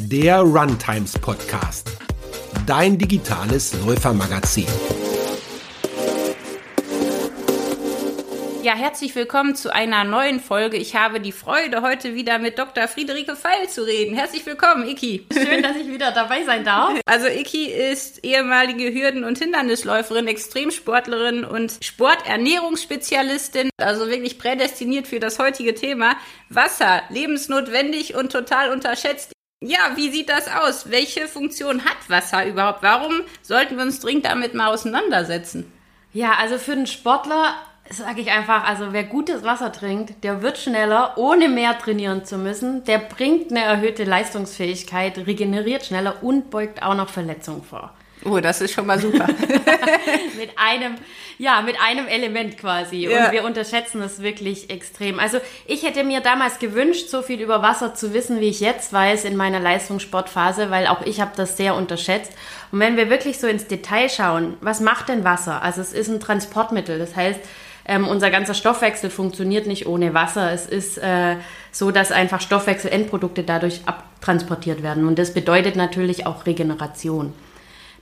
der Runtimes Podcast, dein digitales Läufermagazin. Ja, herzlich willkommen zu einer neuen Folge. Ich habe die Freude, heute wieder mit Dr. Friederike Feil zu reden. Herzlich willkommen, Iki. Schön, dass ich wieder dabei sein darf. Also Iki ist ehemalige Hürden- und Hindernisläuferin, Extremsportlerin und Sporternährungsspezialistin, also wirklich prädestiniert für das heutige Thema. Wasser, lebensnotwendig und total unterschätzt. Ja, wie sieht das aus? Welche Funktion hat Wasser überhaupt? Warum sollten wir uns dringend damit mal auseinandersetzen? Ja, also für den Sportler sage ich einfach, also wer gutes Wasser trinkt, der wird schneller, ohne mehr trainieren zu müssen. Der bringt eine erhöhte Leistungsfähigkeit, regeneriert schneller und beugt auch noch Verletzungen vor. Oh, das ist schon mal super. mit einem, ja, mit einem Element quasi. Ja. Und wir unterschätzen das wirklich extrem. Also ich hätte mir damals gewünscht, so viel über Wasser zu wissen, wie ich jetzt weiß in meiner Leistungssportphase, weil auch ich habe das sehr unterschätzt. Und wenn wir wirklich so ins Detail schauen, was macht denn Wasser? Also es ist ein Transportmittel. Das heißt, ähm, unser ganzer Stoffwechsel funktioniert nicht ohne Wasser. Es ist äh, so, dass einfach Stoffwechselendprodukte dadurch abtransportiert werden. Und das bedeutet natürlich auch Regeneration.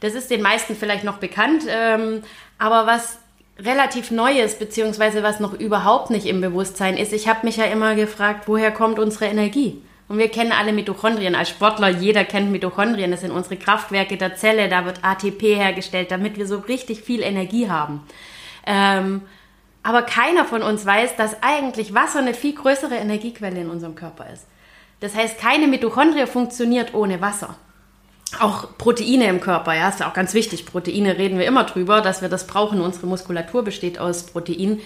Das ist den meisten vielleicht noch bekannt, ähm, aber was relativ Neues, beziehungsweise was noch überhaupt nicht im Bewusstsein ist, ich habe mich ja immer gefragt, woher kommt unsere Energie? Und wir kennen alle Mitochondrien als Sportler. Jeder kennt Mitochondrien. Das sind unsere Kraftwerke der Zelle. Da wird ATP hergestellt, damit wir so richtig viel Energie haben. Ähm, aber keiner von uns weiß, dass eigentlich Wasser eine viel größere Energiequelle in unserem Körper ist. Das heißt, keine Mitochondrie funktioniert ohne Wasser. Auch Proteine im Körper, ja, ist ja auch ganz wichtig. Proteine reden wir immer drüber, dass wir das brauchen. Unsere Muskulatur besteht aus Proteinen.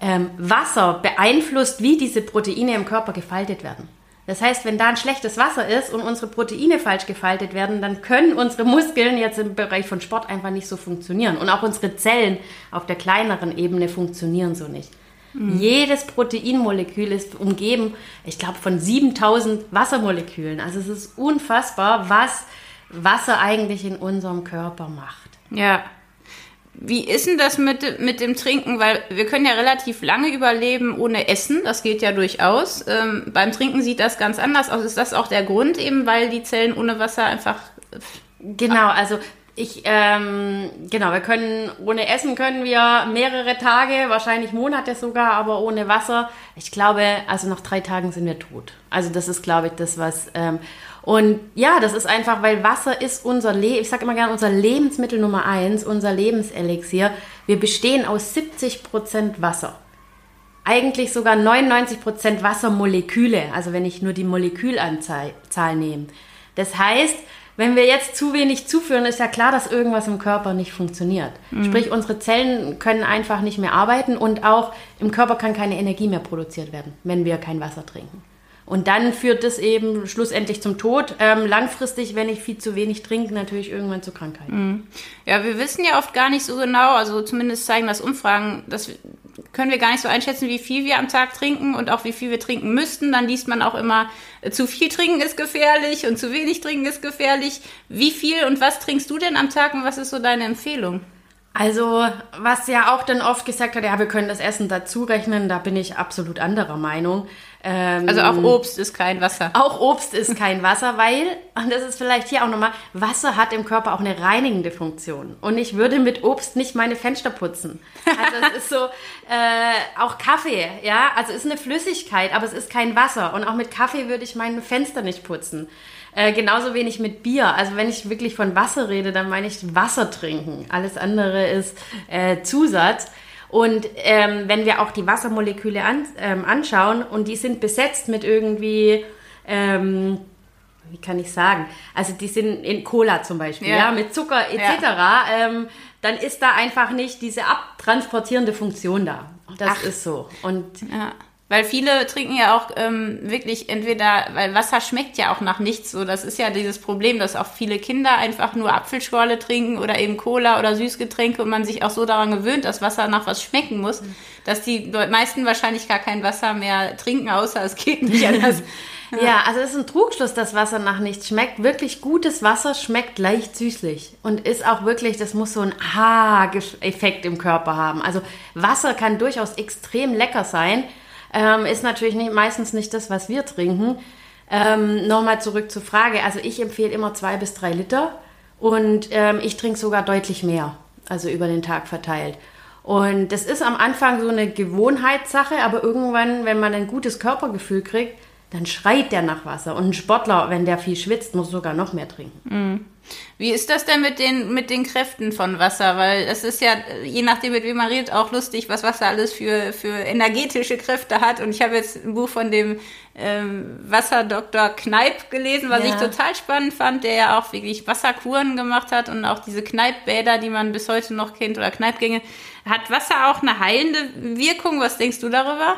Ähm, Wasser beeinflusst, wie diese Proteine im Körper gefaltet werden. Das heißt, wenn da ein schlechtes Wasser ist und unsere Proteine falsch gefaltet werden, dann können unsere Muskeln jetzt im Bereich von Sport einfach nicht so funktionieren. Und auch unsere Zellen auf der kleineren Ebene funktionieren so nicht. Mhm. Jedes Proteinmolekül ist umgeben, ich glaube, von 7000 Wassermolekülen. Also es ist unfassbar, was Wasser eigentlich in unserem Körper macht. Ja, wie ist denn das mit, mit dem Trinken? Weil wir können ja relativ lange überleben ohne Essen. Das geht ja durchaus. Ähm, beim Trinken sieht das ganz anders aus. Ist das auch der Grund eben, weil die Zellen ohne Wasser einfach. Genau, also ich, ähm, genau, wir können, ohne Essen können wir mehrere Tage, wahrscheinlich Monate sogar, aber ohne Wasser, ich glaube, also nach drei Tagen sind wir tot. Also das ist, glaube ich, das, was, ähm, und ja, das ist einfach, weil Wasser ist unser Leben, ich sage immer gerne, unser Lebensmittel Nummer eins, unser Lebenselixier. Wir bestehen aus 70 Prozent Wasser. Eigentlich sogar 99 Prozent Wassermoleküle, also wenn ich nur die Molekülanzahl nehme. Das heißt, wenn wir jetzt zu wenig zuführen, ist ja klar, dass irgendwas im Körper nicht funktioniert. Mhm. Sprich, unsere Zellen können einfach nicht mehr arbeiten und auch im Körper kann keine Energie mehr produziert werden, wenn wir kein Wasser trinken. Und dann führt das eben schlussendlich zum Tod. Ähm, langfristig, wenn ich viel zu wenig trinke, natürlich irgendwann zu Krankheiten. Mhm. Ja, wir wissen ja oft gar nicht so genau, also zumindest zeigen das Umfragen, das können wir gar nicht so einschätzen, wie viel wir am Tag trinken und auch wie viel wir trinken müssten. Dann liest man auch immer, äh, zu viel trinken ist gefährlich und zu wenig trinken ist gefährlich. Wie viel und was trinkst du denn am Tag und was ist so deine Empfehlung? Also, was ja auch dann oft gesagt hat, ja, wir können das Essen dazu rechnen, da bin ich absolut anderer Meinung. Ähm, also auch Obst ist kein Wasser. Auch Obst ist kein Wasser, weil, und das ist vielleicht hier auch nochmal, Wasser hat im Körper auch eine reinigende Funktion. Und ich würde mit Obst nicht meine Fenster putzen. Also es ist so, äh, auch Kaffee, ja, also es ist eine Flüssigkeit, aber es ist kein Wasser. Und auch mit Kaffee würde ich mein Fenster nicht putzen. Äh, genauso wenig mit Bier. Also wenn ich wirklich von Wasser rede, dann meine ich Wasser trinken. Alles andere ist äh, Zusatz. Und ähm, wenn wir auch die Wassermoleküle an, ähm, anschauen und die sind besetzt mit irgendwie, ähm, wie kann ich sagen, also die sind in Cola zum Beispiel, ja, ja mit Zucker etc., ja. ähm, dann ist da einfach nicht diese abtransportierende Funktion da. Das Ach. ist so. Und ja. Weil viele trinken ja auch ähm, wirklich entweder, weil Wasser schmeckt ja auch nach nichts. So, das ist ja dieses Problem, dass auch viele Kinder einfach nur Apfelschorle trinken oder eben Cola oder Süßgetränke und man sich auch so daran gewöhnt, dass Wasser nach was schmecken muss, mhm. dass die meisten wahrscheinlich gar kein Wasser mehr trinken, außer es geht nicht anders. Ja, also es ist ein Trugschluss, dass Wasser nach nichts schmeckt. Wirklich gutes Wasser schmeckt leicht süßlich und ist auch wirklich, das muss so ein Ha-Effekt im Körper haben. Also Wasser kann durchaus extrem lecker sein, ähm, ist natürlich nicht, meistens nicht das, was wir trinken. Ähm, Nochmal zurück zur Frage. Also ich empfehle immer zwei bis drei Liter und ähm, ich trinke sogar deutlich mehr, also über den Tag verteilt. Und das ist am Anfang so eine Gewohnheitssache, aber irgendwann, wenn man ein gutes Körpergefühl kriegt, dann schreit der nach Wasser. Und ein Sportler, wenn der viel schwitzt, muss sogar noch mehr trinken. Mhm. Wie ist das denn mit den, mit den Kräften von Wasser? Weil es ist ja, je nachdem, mit wem man redet, auch lustig, was Wasser alles für, für energetische Kräfte hat. Und ich habe jetzt ein Buch von dem ähm, Wasserdoktor Kneip gelesen, was ja. ich total spannend fand, der ja auch wirklich Wasserkuren gemacht hat und auch diese Kneippbäder, die man bis heute noch kennt, oder Kneippgänge. Hat Wasser auch eine heilende Wirkung? Was denkst du darüber?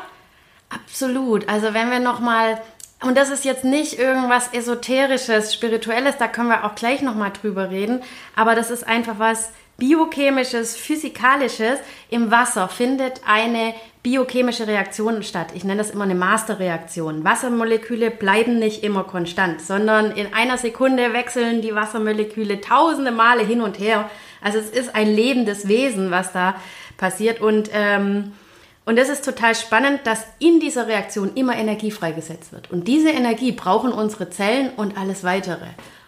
Absolut. Also wenn wir nochmal und das ist jetzt nicht irgendwas Esoterisches, Spirituelles, da können wir auch gleich nochmal drüber reden. Aber das ist einfach was Biochemisches, Physikalisches. Im Wasser findet eine biochemische Reaktion statt. Ich nenne das immer eine Masterreaktion. Wassermoleküle bleiben nicht immer konstant, sondern in einer Sekunde wechseln die Wassermoleküle tausende Male hin und her. Also es ist ein lebendes Wesen, was da passiert. Und ähm, und das ist total spannend, dass in dieser Reaktion immer Energie freigesetzt wird. Und diese Energie brauchen unsere Zellen und alles weitere.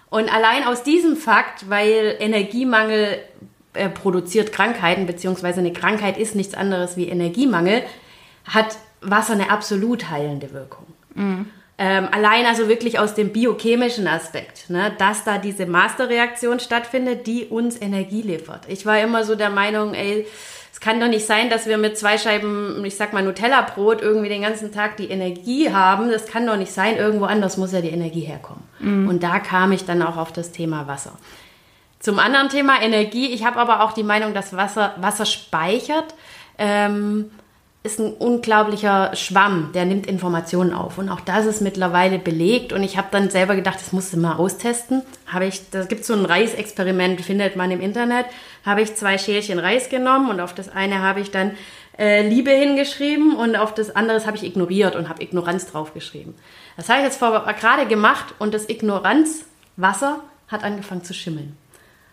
Und allein aus diesem Fakt, weil Energiemangel äh, produziert Krankheiten, beziehungsweise eine Krankheit ist nichts anderes wie Energiemangel, hat Wasser eine absolut heilende Wirkung. Mhm. Ähm, allein also wirklich aus dem biochemischen Aspekt, ne, dass da diese Masterreaktion stattfindet, die uns Energie liefert. Ich war immer so der Meinung, ey, es kann doch nicht sein, dass wir mit zwei Scheiben, ich sag mal, Nutella-Brot irgendwie den ganzen Tag die Energie haben. Das kann doch nicht sein. Irgendwo anders muss ja die Energie herkommen. Mhm. Und da kam ich dann auch auf das Thema Wasser. Zum anderen Thema Energie. Ich habe aber auch die Meinung, dass Wasser, Wasser speichert. Ähm, ist ein unglaublicher Schwamm, der nimmt Informationen auf. Und auch das ist mittlerweile belegt. Und ich habe dann selber gedacht, das musst du mal austesten. Habe ich, da gibt so ein Reisexperiment, findet man im Internet. Habe ich zwei Schälchen Reis genommen und auf das eine habe ich dann äh, Liebe hingeschrieben und auf das andere habe ich ignoriert und habe Ignoranz draufgeschrieben. Das habe ich jetzt gerade gemacht und das Ignoranzwasser hat angefangen zu schimmeln.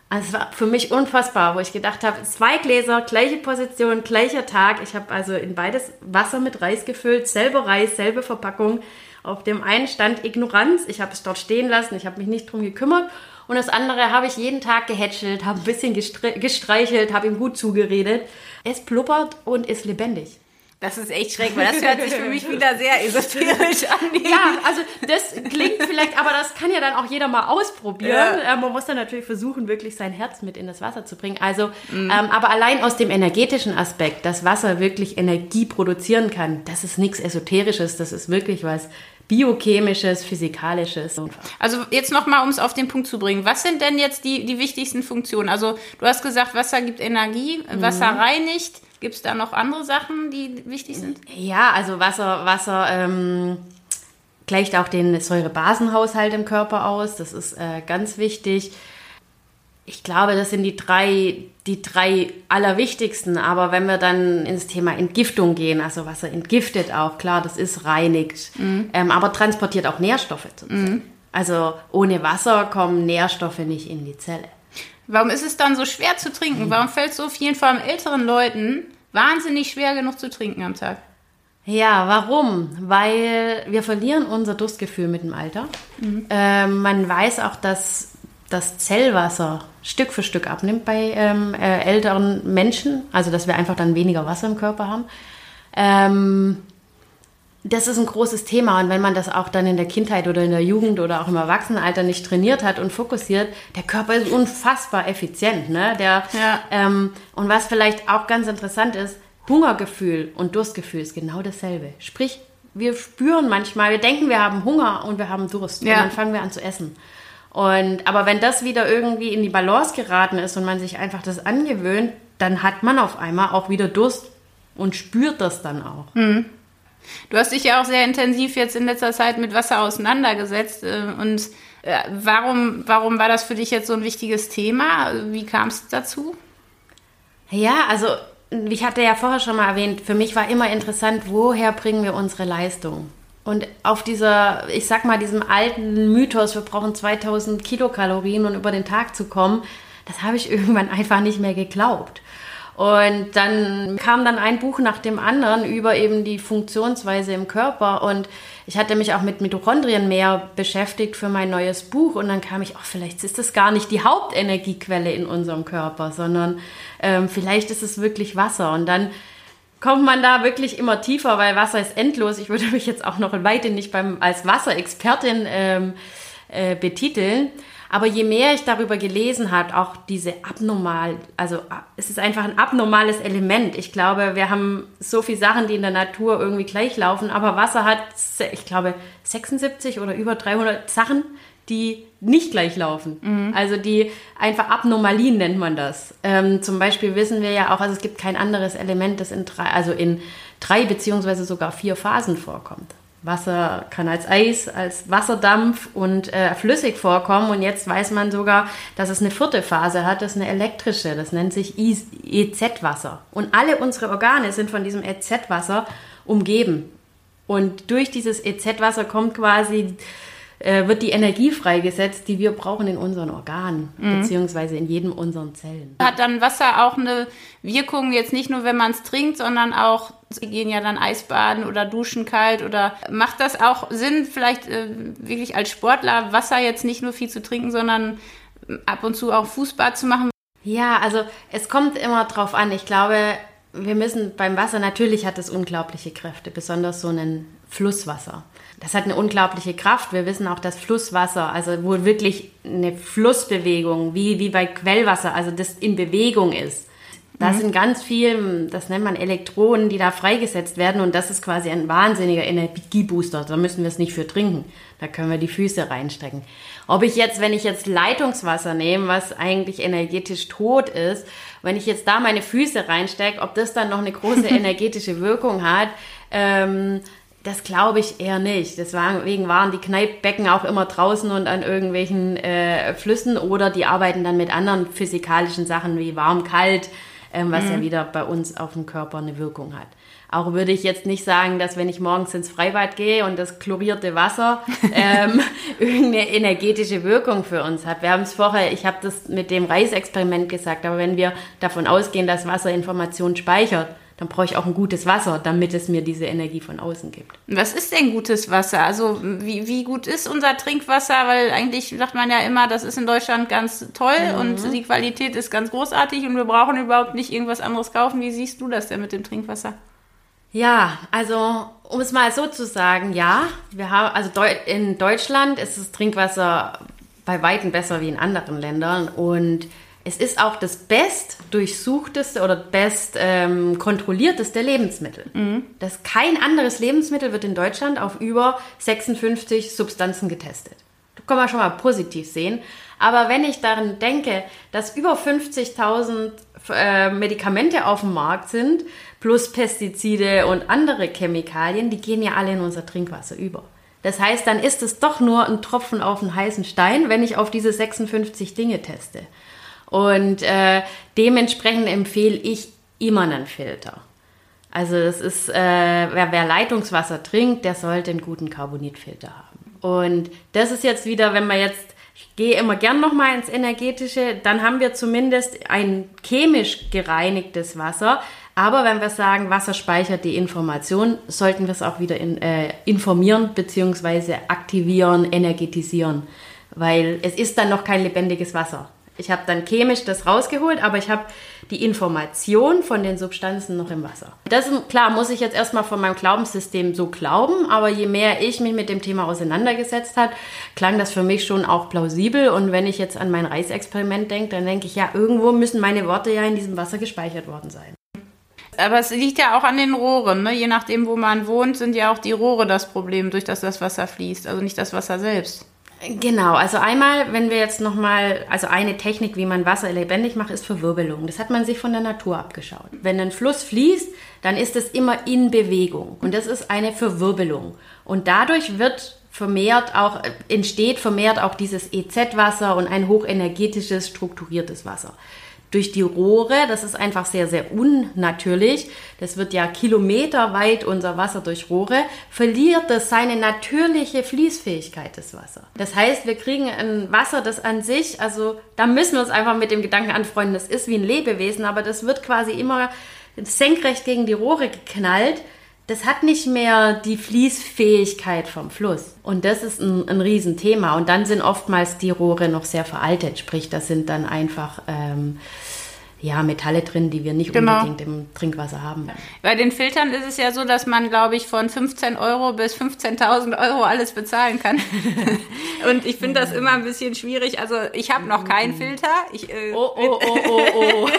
Also es war für mich unfassbar, wo ich gedacht habe, zwei Gläser, gleiche Position, gleicher Tag. Ich habe also in beides Wasser mit Reis gefüllt, selber Reis, selbe Verpackung. Auf dem einen stand Ignoranz, ich habe es dort stehen lassen, ich habe mich nicht drum gekümmert. Und das andere habe ich jeden Tag gehätschelt, habe ein bisschen gestreichelt, habe ihm gut zugeredet. Es blubbert und ist lebendig. Das ist echt schräg, weil das hört sich für mich wieder sehr esoterisch an. Ja, also das klingt vielleicht, aber das kann ja dann auch jeder mal ausprobieren. Ja. Äh, man muss dann natürlich versuchen, wirklich sein Herz mit in das Wasser zu bringen. Also, mhm. ähm, aber allein aus dem energetischen Aspekt, dass Wasser wirklich Energie produzieren kann, das ist nichts Esoterisches, das ist wirklich was biochemisches, physikalisches. Also jetzt nochmal, um es auf den Punkt zu bringen. Was sind denn jetzt die, die wichtigsten Funktionen? Also du hast gesagt, Wasser gibt Energie, Wasser mhm. reinigt. Gibt es da noch andere Sachen, die wichtig sind? Ja, also Wasser, Wasser ähm, gleicht auch den Säurebasenhaushalt im Körper aus. Das ist äh, ganz wichtig. Ich glaube, das sind die drei, die drei allerwichtigsten. Aber wenn wir dann ins Thema Entgiftung gehen, also Wasser entgiftet auch, klar, das ist reinigt, mhm. ähm, aber transportiert auch Nährstoffe. Mhm. Also ohne Wasser kommen Nährstoffe nicht in die Zelle. Warum ist es dann so schwer zu trinken? Warum fällt es so vielen, vor allem älteren Leuten, wahnsinnig schwer genug zu trinken am Tag? Ja, warum? Weil wir verlieren unser Durstgefühl mit dem Alter. Mhm. Ähm, man weiß auch, dass das Zellwasser Stück für Stück abnimmt bei ähm, äh, älteren Menschen. Also, dass wir einfach dann weniger Wasser im Körper haben. Ähm, das ist ein großes Thema und wenn man das auch dann in der Kindheit oder in der Jugend oder auch im Erwachsenenalter nicht trainiert hat und fokussiert, der Körper ist unfassbar effizient. Ne? Der, ja. ähm, und was vielleicht auch ganz interessant ist, Hungergefühl und Durstgefühl ist genau dasselbe. Sprich, wir spüren manchmal, wir denken, wir haben Hunger und wir haben Durst ja. und dann fangen wir an zu essen. Und, aber wenn das wieder irgendwie in die Balance geraten ist und man sich einfach das angewöhnt, dann hat man auf einmal auch wieder Durst und spürt das dann auch. Mhm. Du hast dich ja auch sehr intensiv jetzt in letzter Zeit mit Wasser auseinandergesetzt. Äh, und äh, warum, warum war das für dich jetzt so ein wichtiges Thema? Wie kam es dazu? Ja, also ich hatte ja vorher schon mal erwähnt, für mich war immer interessant, woher bringen wir unsere Leistung? Und auf dieser, ich sag mal, diesem alten Mythos, wir brauchen 2000 Kilokalorien, um über den Tag zu kommen, das habe ich irgendwann einfach nicht mehr geglaubt. Und dann kam dann ein Buch nach dem anderen über eben die Funktionsweise im Körper und ich hatte mich auch mit Mitochondrien mehr beschäftigt für mein neues Buch und dann kam ich, ach, vielleicht ist das gar nicht die Hauptenergiequelle in unserem Körper, sondern ähm, vielleicht ist es wirklich Wasser. Und dann kommt man da wirklich immer tiefer, weil Wasser ist endlos. Ich würde mich jetzt auch noch weiter nicht beim, als Wasserexpertin ähm, äh, betiteln. Aber je mehr ich darüber gelesen habe, auch diese abnormal, also es ist einfach ein abnormales Element. Ich glaube, wir haben so viele Sachen, die in der Natur irgendwie gleich laufen, aber Wasser hat, ich glaube, 76 oder über 300 Sachen, die nicht gleich laufen. Mhm. Also die einfach Abnormalien nennt man das. Ähm, zum Beispiel wissen wir ja auch, also es gibt kein anderes Element, das in drei, also in drei beziehungsweise sogar vier Phasen vorkommt. Wasser kann als Eis, als Wasserdampf und äh, flüssig vorkommen. Und jetzt weiß man sogar, dass es eine vierte Phase hat, das ist eine elektrische, das nennt sich EZ-Wasser. Und alle unsere Organe sind von diesem EZ-Wasser umgeben. Und durch dieses EZ-Wasser kommt quasi äh, wird die Energie freigesetzt, die wir brauchen in unseren Organen, mhm. beziehungsweise in jedem unseren Zellen. Hat dann Wasser auch eine Wirkung, jetzt nicht nur, wenn man es trinkt, sondern auch, sie gehen ja dann Eisbaden oder duschen kalt oder macht das auch Sinn, vielleicht äh, wirklich als Sportler Wasser jetzt nicht nur viel zu trinken, sondern ab und zu auch Fußbad zu machen? Ja, also es kommt immer drauf an. Ich glaube, wir müssen beim Wasser, natürlich hat es unglaubliche Kräfte, besonders so ein Flusswasser das hat eine unglaubliche Kraft. Wir wissen auch, dass Flusswasser, also wo wirklich eine Flussbewegung, wie, wie bei Quellwasser, also das in Bewegung ist. Da mhm. sind ganz viel, das nennt man Elektronen, die da freigesetzt werden und das ist quasi ein wahnsinniger Energiebooster. Da müssen wir es nicht für trinken. Da können wir die Füße reinstecken. Ob ich jetzt, wenn ich jetzt Leitungswasser nehme, was eigentlich energetisch tot ist, wenn ich jetzt da meine Füße reinstecke, ob das dann noch eine große energetische Wirkung hat, ähm, das glaube ich eher nicht. Deswegen waren die Kneippbecken auch immer draußen und an irgendwelchen äh, Flüssen oder die arbeiten dann mit anderen physikalischen Sachen wie warm, kalt, ähm, was mhm. ja wieder bei uns auf den Körper eine Wirkung hat. Auch würde ich jetzt nicht sagen, dass wenn ich morgens ins Freibad gehe und das chlorierte Wasser ähm, irgendeine energetische Wirkung für uns hat. Wir haben es vorher, ich habe das mit dem Reisexperiment gesagt, aber wenn wir davon ausgehen, dass Wasser Informationen speichert, dann brauche ich auch ein gutes Wasser, damit es mir diese Energie von außen gibt. Was ist denn gutes Wasser? Also wie, wie gut ist unser Trinkwasser? Weil eigentlich sagt man ja immer, das ist in Deutschland ganz toll mhm. und die Qualität ist ganz großartig und wir brauchen überhaupt nicht irgendwas anderes kaufen. Wie siehst du das denn mit dem Trinkwasser? Ja, also um es mal so zu sagen, ja, wir haben also in Deutschland ist das Trinkwasser bei weitem besser wie in anderen Ländern und es ist auch das best durchsuchteste oder best ähm, kontrollierteste Lebensmittel. Mhm. Das kein anderes Lebensmittel wird in Deutschland auf über 56 Substanzen getestet. Das kann man schon mal positiv sehen. Aber wenn ich daran denke, dass über 50.000 äh, Medikamente auf dem Markt sind, plus Pestizide und andere Chemikalien, die gehen ja alle in unser Trinkwasser über. Das heißt, dann ist es doch nur ein Tropfen auf einen heißen Stein, wenn ich auf diese 56 Dinge teste. Und äh, dementsprechend empfehle ich immer einen Filter. Also es ist, äh, wer, wer Leitungswasser trinkt, der sollte einen guten Carbonitfilter haben. Und das ist jetzt wieder, wenn man jetzt, ich gehe immer gern nochmal ins Energetische, dann haben wir zumindest ein chemisch gereinigtes Wasser. Aber wenn wir sagen, Wasser speichert die Information, sollten wir es auch wieder in, äh, informieren bzw. aktivieren, energetisieren. Weil es ist dann noch kein lebendiges Wasser. Ich habe dann chemisch das rausgeholt, aber ich habe die Information von den Substanzen noch im Wasser. Das klar, muss ich jetzt erstmal von meinem Glaubenssystem so glauben, aber je mehr ich mich mit dem Thema auseinandergesetzt habe, klang das für mich schon auch plausibel. Und wenn ich jetzt an mein Reisexperiment denke, dann denke ich, ja, irgendwo müssen meine Worte ja in diesem Wasser gespeichert worden sein. Aber es liegt ja auch an den Rohren, ne? Je nachdem, wo man wohnt, sind ja auch die Rohre das Problem, durch das das Wasser fließt, also nicht das Wasser selbst. Genau, also einmal, wenn wir jetzt nochmal, also eine Technik, wie man Wasser lebendig macht, ist Verwirbelung. Das hat man sich von der Natur abgeschaut. Wenn ein Fluss fließt, dann ist es immer in Bewegung und das ist eine Verwirbelung. Und dadurch wird vermehrt auch, entsteht vermehrt auch dieses EZ-Wasser und ein hochenergetisches, strukturiertes Wasser. Durch die Rohre, das ist einfach sehr, sehr unnatürlich, das wird ja kilometerweit unser Wasser durch Rohre, verliert es seine natürliche Fließfähigkeit, das Wasser. Das heißt, wir kriegen ein Wasser, das an sich, also da müssen wir uns einfach mit dem Gedanken anfreunden, das ist wie ein Lebewesen, aber das wird quasi immer senkrecht gegen die Rohre geknallt das hat nicht mehr die Fließfähigkeit vom Fluss. Und das ist ein, ein Riesenthema. Und dann sind oftmals die Rohre noch sehr veraltet, sprich, das sind dann einfach ähm, ja, Metalle drin, die wir nicht genau. unbedingt im Trinkwasser haben. Bei den Filtern ist es ja so, dass man, glaube ich, von 15 Euro bis 15.000 Euro alles bezahlen kann. Und ich finde das immer ein bisschen schwierig. Also ich habe noch keinen Filter. Ich, äh, oh, oh, oh, oh, oh.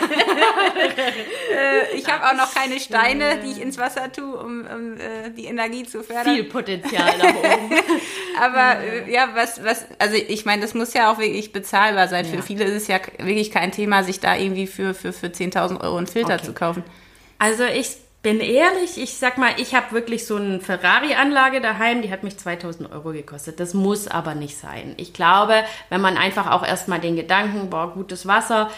Äh, ich habe auch noch keine Steine, die ich ins Wasser tue, um, um äh, die Energie zu fördern. Viel Potenzial nach oben. Aber äh, ja, was, was, also ich meine, das muss ja auch wirklich bezahlbar sein. Ja. Für viele ist es ja wirklich kein Thema, sich da irgendwie für für, für, für 10.000 Euro einen Filter okay. zu kaufen. Also ich bin ehrlich, ich sag mal, ich habe wirklich so eine Ferrari-Anlage daheim, die hat mich 2000 Euro gekostet. Das muss aber nicht sein. Ich glaube, wenn man einfach auch erstmal den Gedanken, boah, gutes Wasser,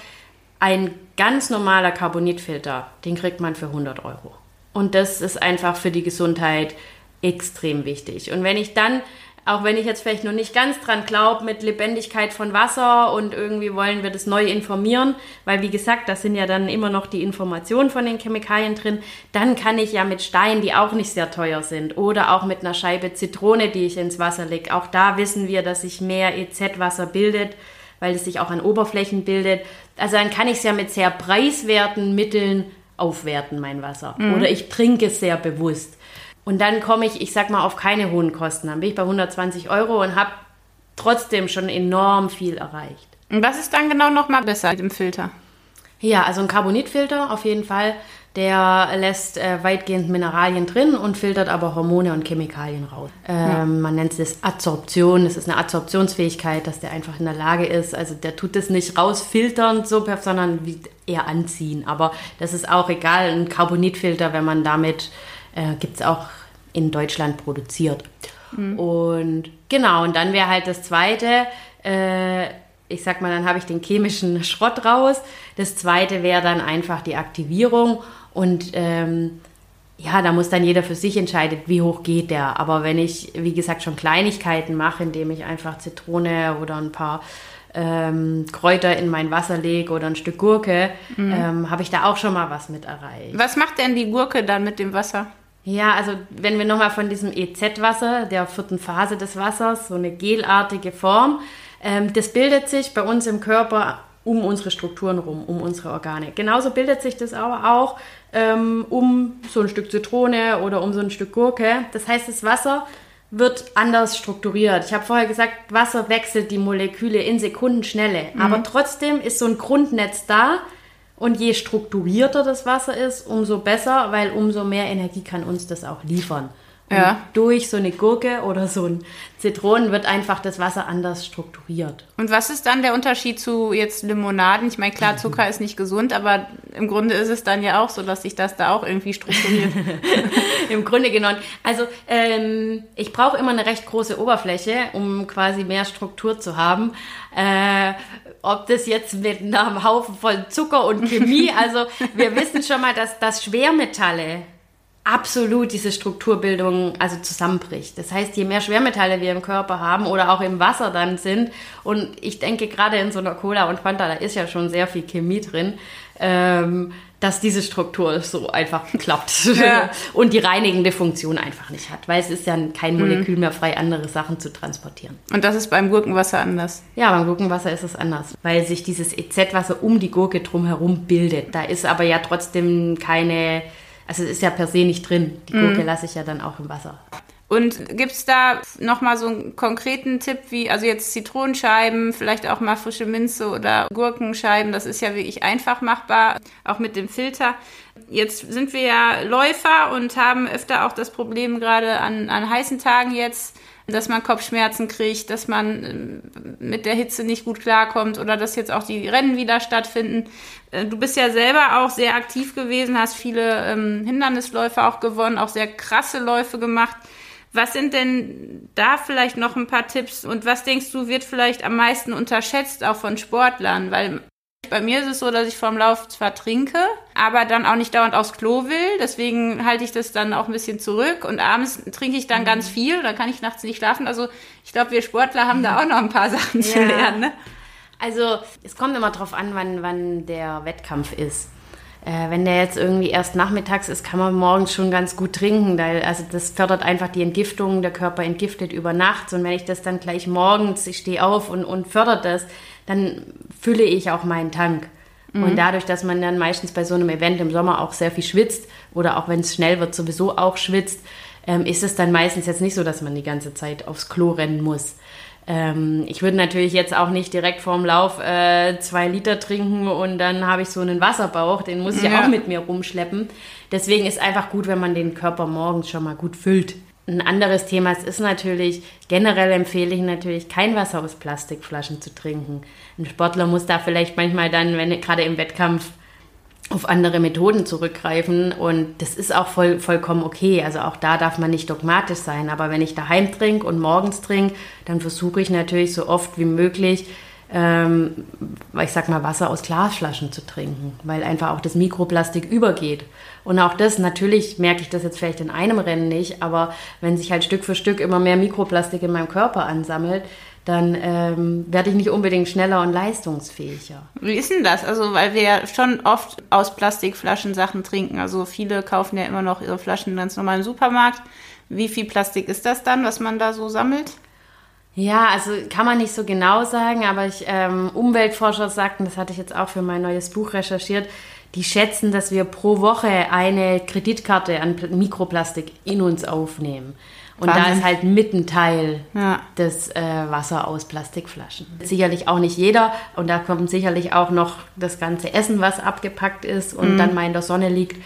ein ganz normaler Carbonitfilter, den kriegt man für 100 Euro. Und das ist einfach für die Gesundheit extrem wichtig. Und wenn ich dann auch wenn ich jetzt vielleicht noch nicht ganz dran glaube, mit Lebendigkeit von Wasser und irgendwie wollen wir das neu informieren, weil wie gesagt, das sind ja dann immer noch die Informationen von den Chemikalien drin, dann kann ich ja mit Steinen, die auch nicht sehr teuer sind, oder auch mit einer Scheibe Zitrone, die ich ins Wasser lege, auch da wissen wir, dass sich mehr EZ-Wasser bildet, weil es sich auch an Oberflächen bildet. Also dann kann ich es ja mit sehr preiswerten Mitteln aufwerten, mein Wasser. Mhm. Oder ich trinke es sehr bewusst. Und dann komme ich, ich sag mal, auf keine hohen Kosten. Dann bin ich bei 120 Euro und habe trotzdem schon enorm viel erreicht. Und was ist dann genau nochmal besser mit dem Filter? Ja, also ein Carbonitfilter auf jeden Fall. Der lässt äh, weitgehend Mineralien drin und filtert aber Hormone und Chemikalien raus. Ähm, ja. Man nennt es Adsorption. Das ist eine Adsorptionsfähigkeit, dass der einfach in der Lage ist. Also der tut es nicht rausfiltern, so, sondern eher anziehen. Aber das ist auch egal. Ein Carbonitfilter, wenn man damit äh, gibt es auch in Deutschland produziert. Mhm. Und genau, und dann wäre halt das zweite, äh, ich sag mal, dann habe ich den chemischen Schrott raus. Das zweite wäre dann einfach die Aktivierung und ähm, ja, da muss dann jeder für sich entscheiden, wie hoch geht der. Aber wenn ich, wie gesagt, schon Kleinigkeiten mache, indem ich einfach Zitrone oder ein paar ähm, Kräuter in mein Wasser lege oder ein Stück Gurke, mhm. ähm, habe ich da auch schon mal was mit erreicht. Was macht denn die Gurke dann mit dem Wasser? Ja, also wenn wir nochmal von diesem EZ-Wasser, der vierten Phase des Wassers, so eine gelartige Form, ähm, das bildet sich bei uns im Körper um unsere Strukturen rum, um unsere Organe. Genauso bildet sich das aber auch ähm, um so ein Stück Zitrone oder um so ein Stück Gurke. Das heißt, das Wasser wird anders strukturiert. Ich habe vorher gesagt, Wasser wechselt die Moleküle in Sekundenschnelle, mhm. aber trotzdem ist so ein Grundnetz da, und je strukturierter das Wasser ist, umso besser, weil umso mehr Energie kann uns das auch liefern. Ja. durch so eine Gurke oder so ein Zitronen wird einfach das Wasser anders strukturiert. Und was ist dann der Unterschied zu jetzt Limonaden? Ich meine, klar, Zucker ist nicht gesund, aber im Grunde ist es dann ja auch so, dass sich das da auch irgendwie strukturiert. Im Grunde genommen. Also ähm, ich brauche immer eine recht große Oberfläche, um quasi mehr Struktur zu haben. Äh, ob das jetzt mit einem Haufen voll Zucker und Chemie, also wir wissen schon mal, dass, dass Schwermetalle absolut diese Strukturbildung also zusammenbricht. Das heißt, je mehr Schwermetalle wir im Körper haben oder auch im Wasser dann sind, und ich denke gerade in so einer Cola und Fanta, da ist ja schon sehr viel Chemie drin, ähm, dass diese Struktur so einfach klappt ja. und die reinigende Funktion einfach nicht hat, weil es ist ja kein mhm. Molekül mehr frei, andere Sachen zu transportieren. Und das ist beim Gurkenwasser anders? Ja, beim Gurkenwasser ist es anders, weil sich dieses EZ-Wasser um die Gurke drumherum bildet. Da ist aber ja trotzdem keine also es ist ja per se nicht drin. Die Gurke mhm. lasse ich ja dann auch im Wasser. Und gibt es da nochmal so einen konkreten Tipp, wie, also jetzt Zitronenscheiben, vielleicht auch mal frische Minze oder Gurkenscheiben, das ist ja wirklich einfach machbar, auch mit dem Filter. Jetzt sind wir ja Läufer und haben öfter auch das Problem gerade an, an heißen Tagen jetzt, dass man Kopfschmerzen kriegt, dass man ähm, mit der Hitze nicht gut klarkommt oder dass jetzt auch die Rennen wieder stattfinden. Äh, du bist ja selber auch sehr aktiv gewesen, hast viele ähm, Hindernisläufe auch gewonnen, auch sehr krasse Läufe gemacht. Was sind denn da vielleicht noch ein paar Tipps und was denkst du wird vielleicht am meisten unterschätzt auch von Sportlern? Weil Bei mir ist es so, dass ich vorm Lauf zwar trinke, aber dann auch nicht dauernd aufs Klo will. Deswegen halte ich das dann auch ein bisschen zurück. Und abends trinke ich dann ganz viel. Dann kann ich nachts nicht schlafen. Also ich glaube, wir Sportler haben da auch noch ein paar Sachen zu lernen. Ne? Also es kommt immer drauf an, wann, wann der Wettkampf ist. Äh, wenn der jetzt irgendwie erst nachmittags ist, kann man morgens schon ganz gut trinken. Weil, also das fördert einfach die Entgiftung. Der Körper entgiftet über Nacht. Und wenn ich das dann gleich morgens, ich stehe auf und, und fördert das, dann fülle ich auch meinen Tank. Mhm. Und dadurch, dass man dann meistens bei so einem Event im Sommer auch sehr viel schwitzt oder auch wenn es schnell wird, sowieso auch schwitzt, ähm, ist es dann meistens jetzt nicht so, dass man die ganze Zeit aufs Klo rennen muss. Ähm, ich würde natürlich jetzt auch nicht direkt vorm Lauf äh, zwei Liter trinken und dann habe ich so einen Wasserbauch, den muss ich ja. auch mit mir rumschleppen. Deswegen ist einfach gut, wenn man den Körper morgens schon mal gut füllt. Ein anderes Thema ist natürlich, generell empfehle ich natürlich, kein Wasser aus Plastikflaschen zu trinken. Ein Sportler muss da vielleicht manchmal dann, wenn gerade im Wettkampf, auf andere Methoden zurückgreifen und das ist auch voll, vollkommen okay. Also auch da darf man nicht dogmatisch sein. Aber wenn ich daheim trinke und morgens trinke, dann versuche ich natürlich so oft wie möglich, ähm, ich sag mal, Wasser aus Glasflaschen zu trinken, weil einfach auch das Mikroplastik übergeht. Und auch das, natürlich merke ich das jetzt vielleicht in einem Rennen nicht, aber wenn sich halt Stück für Stück immer mehr Mikroplastik in meinem Körper ansammelt, dann ähm, werde ich nicht unbedingt schneller und leistungsfähiger. Wie ist denn das? Also, weil wir ja schon oft aus Plastikflaschen Sachen trinken. Also viele kaufen ja immer noch ihre Flaschen ganz normal im Supermarkt. Wie viel Plastik ist das dann, was man da so sammelt? Ja, also kann man nicht so genau sagen, aber ich, ähm, Umweltforscher sagten, das hatte ich jetzt auch für mein neues Buch recherchiert, die schätzen, dass wir pro Woche eine Kreditkarte an Mikroplastik in uns aufnehmen. Und Wahnsinn. da ist halt mitten Teil ja. des äh, Wasser aus Plastikflaschen. Sicherlich auch nicht jeder. Und da kommt sicherlich auch noch das ganze Essen, was abgepackt ist und mhm. dann mal in der Sonne liegt.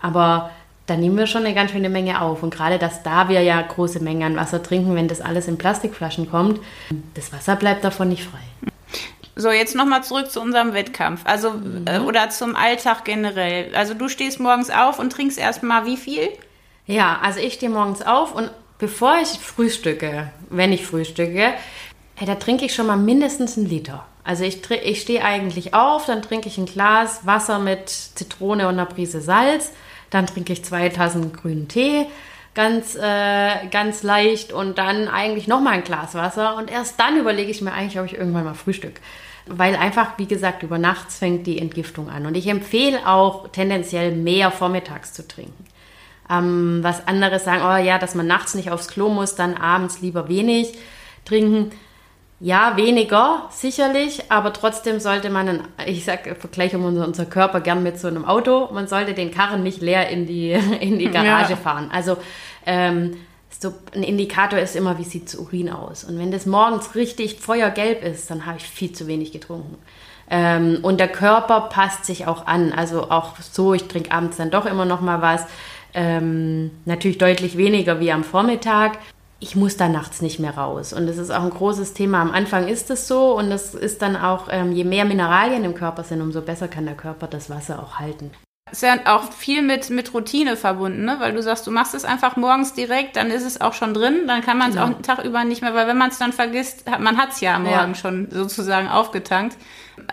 Aber da nehmen wir schon eine ganz schöne Menge auf. Und gerade, dass da wir ja große Mengen an Wasser trinken, wenn das alles in Plastikflaschen kommt, das Wasser bleibt davon nicht frei. So, jetzt nochmal zurück zu unserem Wettkampf. Also, mhm. äh, oder zum Alltag generell. Also, du stehst morgens auf und trinkst erstmal wie viel? Ja, also ich stehe morgens auf und bevor ich frühstücke, wenn ich frühstücke, hey, da trinke ich schon mal mindestens einen Liter. Also ich, ich stehe eigentlich auf, dann trinke ich ein Glas Wasser mit Zitrone und einer Prise Salz, dann trinke ich zwei Tassen grünen Tee, ganz, äh, ganz leicht und dann eigentlich nochmal ein Glas Wasser und erst dann überlege ich mir eigentlich, ob ich irgendwann mal Frühstück. Weil einfach, wie gesagt, über nachts fängt die Entgiftung an. Und ich empfehle auch tendenziell mehr vormittags zu trinken ähm, was anderes sagen, oh ja, dass man nachts nicht aufs Klo muss, dann abends lieber wenig trinken. Ja, weniger, sicherlich, aber trotzdem sollte man, ich sag, vergleiche unser, unser Körper gern mit so einem Auto, man sollte den Karren nicht leer in die, in die Garage ja. fahren. Also ähm, so ein Indikator ist immer, wie sieht Urin aus. Und wenn das morgens richtig feuergelb ist, dann habe ich viel zu wenig getrunken. Ähm, und der Körper passt sich auch an. Also auch so, ich trinke abends dann doch immer noch mal was. Ähm, natürlich deutlich weniger wie am Vormittag. Ich muss da nachts nicht mehr raus. Und das ist auch ein großes Thema. Am Anfang ist es so und das ist dann auch, ähm, je mehr Mineralien im Körper sind, umso besser kann der Körper das Wasser auch halten. Ist ja auch viel mit, mit Routine verbunden, ne? weil du sagst, du machst es einfach morgens direkt, dann ist es auch schon drin, dann kann man es genau. auch einen Tag über nicht mehr, weil wenn man es dann vergisst, hat, man hat es ja am Morgen ja. schon sozusagen aufgetankt.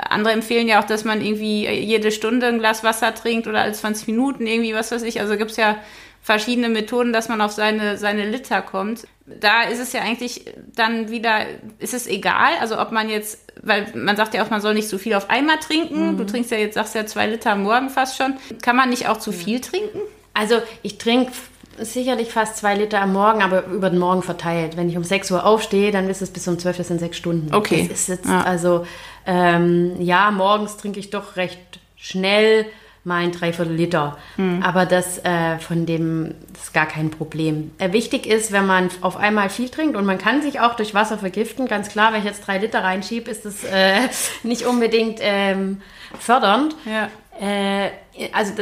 Andere empfehlen ja auch, dass man irgendwie jede Stunde ein Glas Wasser trinkt oder als 20 Minuten irgendwie, was weiß ich. Also gibt es ja verschiedene Methoden, dass man auf seine, seine Liter kommt. Da ist es ja eigentlich dann wieder, ist es egal, also ob man jetzt, weil man sagt ja auch, man soll nicht zu viel auf einmal trinken. Mhm. Du trinkst ja jetzt, sagst ja zwei Liter am Morgen fast schon. Kann man nicht auch zu viel trinken? Also ich trinke sicherlich fast zwei Liter am Morgen, aber über den Morgen verteilt. Wenn ich um 6 Uhr aufstehe, dann ist es bis um 12, das sind sechs Stunden. Okay. Das ist jetzt, ja. also, ähm, ja, morgens trinke ich doch recht schnell mal ein Dreiviertel Liter. Mhm. Aber das äh, von dem das ist gar kein Problem. Äh, wichtig ist, wenn man auf einmal viel trinkt und man kann sich auch durch Wasser vergiften. Ganz klar, wenn ich jetzt drei Liter reinschiebe, ist das äh, nicht unbedingt ähm, fördernd. Ja. Äh, also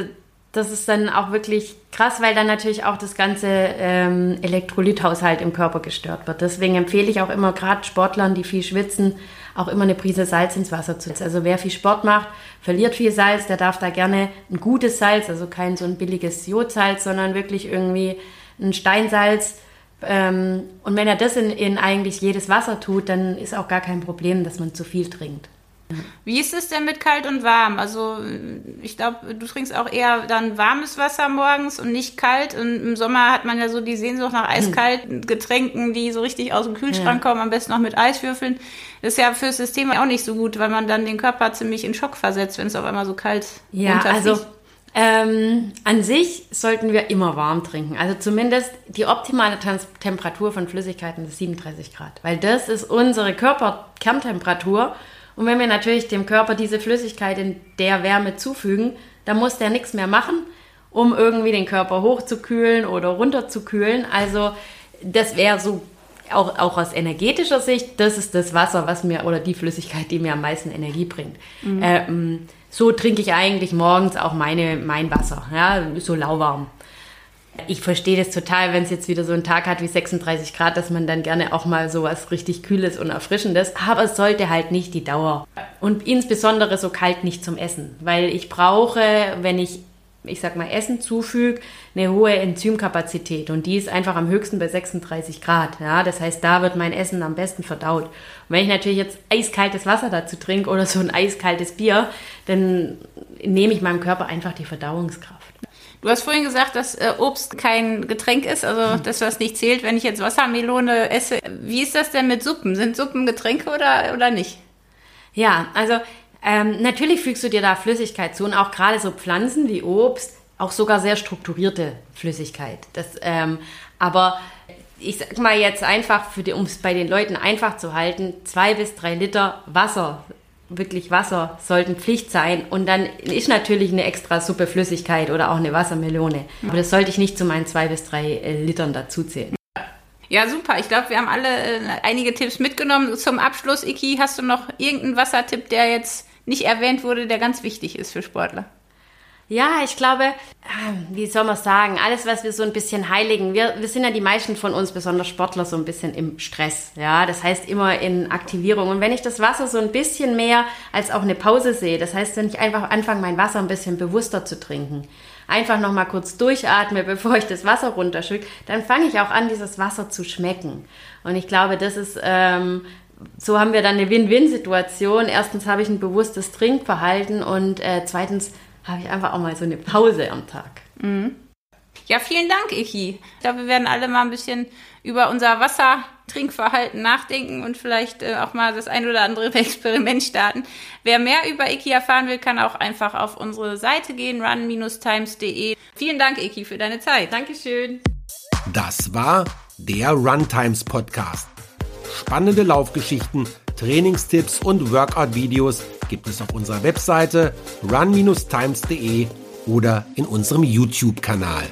das ist dann auch wirklich krass, weil dann natürlich auch das ganze ähm, Elektrolythaushalt im Körper gestört wird. Deswegen empfehle ich auch immer gerade Sportlern, die viel schwitzen, auch immer eine Prise Salz ins Wasser zu. Also wer viel Sport macht, verliert viel Salz, der darf da gerne ein gutes Salz, also kein so ein billiges Jodsalz, sondern wirklich irgendwie ein Steinsalz. Ähm, und wenn er das in, in eigentlich jedes Wasser tut, dann ist auch gar kein Problem, dass man zu viel trinkt. Wie ist es denn mit kalt und warm? Also ich glaube, du trinkst auch eher dann warmes Wasser morgens und nicht kalt. Und im Sommer hat man ja so die Sehnsucht nach eiskalten Getränken, die so richtig aus dem Kühlschrank ja. kommen, am besten noch mit Eiswürfeln. Das ist ja fürs System auch nicht so gut, weil man dann den Körper ziemlich in Schock versetzt, wenn es auf einmal so kalt ja, also ähm, an sich sollten wir immer warm trinken. Also zumindest die optimale Trans Temperatur von Flüssigkeiten ist 37 Grad, weil das ist unsere Körperkerntemperatur. Und wenn wir natürlich dem Körper diese Flüssigkeit in der Wärme zufügen, dann muss der nichts mehr machen, um irgendwie den Körper hochzukühlen oder runterzukühlen. Also das wäre so auch, auch aus energetischer Sicht, das ist das Wasser, was mir oder die Flüssigkeit, die mir am meisten Energie bringt. Mhm. Ähm, so trinke ich eigentlich morgens auch meine, mein Wasser, ja, so lauwarm. Ich verstehe das total, wenn es jetzt wieder so einen Tag hat wie 36 Grad, dass man dann gerne auch mal so was richtig Kühles und Erfrischendes, aber es sollte halt nicht die Dauer. Und insbesondere so kalt nicht zum Essen, weil ich brauche, wenn ich ich sag mal, Essen zufüge, eine hohe Enzymkapazität und die ist einfach am höchsten bei 36 Grad. Ja, das heißt, da wird mein Essen am besten verdaut. Und wenn ich natürlich jetzt eiskaltes Wasser dazu trinke oder so ein eiskaltes Bier, dann nehme ich meinem Körper einfach die Verdauungskraft. Du hast vorhin gesagt, dass äh, Obst kein Getränk ist, also hm. dass das nicht zählt, wenn ich jetzt Wassermelone esse. Wie ist das denn mit Suppen? Sind Suppen Getränke oder, oder nicht? Ja, also ähm, natürlich fügst du dir da Flüssigkeit zu und auch gerade so Pflanzen wie Obst, auch sogar sehr strukturierte Flüssigkeit. Das, ähm, aber ich sag mal jetzt einfach, um es bei den Leuten einfach zu halten, zwei bis drei Liter Wasser, wirklich Wasser, sollten Pflicht sein. Und dann ist natürlich eine extra Suppe Flüssigkeit oder auch eine Wassermelone. Aber das sollte ich nicht zu meinen zwei bis drei äh, Litern dazuzählen. Ja, super. Ich glaube, wir haben alle äh, einige Tipps mitgenommen. Zum Abschluss, Iki, hast du noch irgendeinen Wassertipp, der jetzt nicht erwähnt wurde, der ganz wichtig ist für Sportler? Ja, ich glaube, ähm, wie soll man sagen, alles, was wir so ein bisschen heiligen, wir, wir sind ja die meisten von uns, besonders Sportler, so ein bisschen im Stress. Ja, das heißt immer in Aktivierung. Und wenn ich das Wasser so ein bisschen mehr als auch eine Pause sehe, das heißt, wenn ich einfach anfange, mein Wasser ein bisschen bewusster zu trinken, einfach nochmal kurz durchatme, bevor ich das Wasser runterschütte, dann fange ich auch an, dieses Wasser zu schmecken. Und ich glaube, das ist ähm, so haben wir dann eine Win-Win-Situation. Erstens habe ich ein bewusstes Trinkverhalten und äh, zweitens habe ich einfach auch mal so eine Pause am Tag. Mhm. Ja, vielen Dank, Iki. Ich glaube, wir werden alle mal ein bisschen über unser Wassertrinkverhalten nachdenken und vielleicht äh, auch mal das ein oder andere Experiment starten. Wer mehr über Iki erfahren will, kann auch einfach auf unsere Seite gehen, run-times.de. Vielen Dank, Iki, für deine Zeit. Dankeschön. Das war der Runtimes Podcast. Spannende Laufgeschichten, Trainingstipps und Workout-Videos gibt es auf unserer Webseite run-times.de oder in unserem YouTube-Kanal.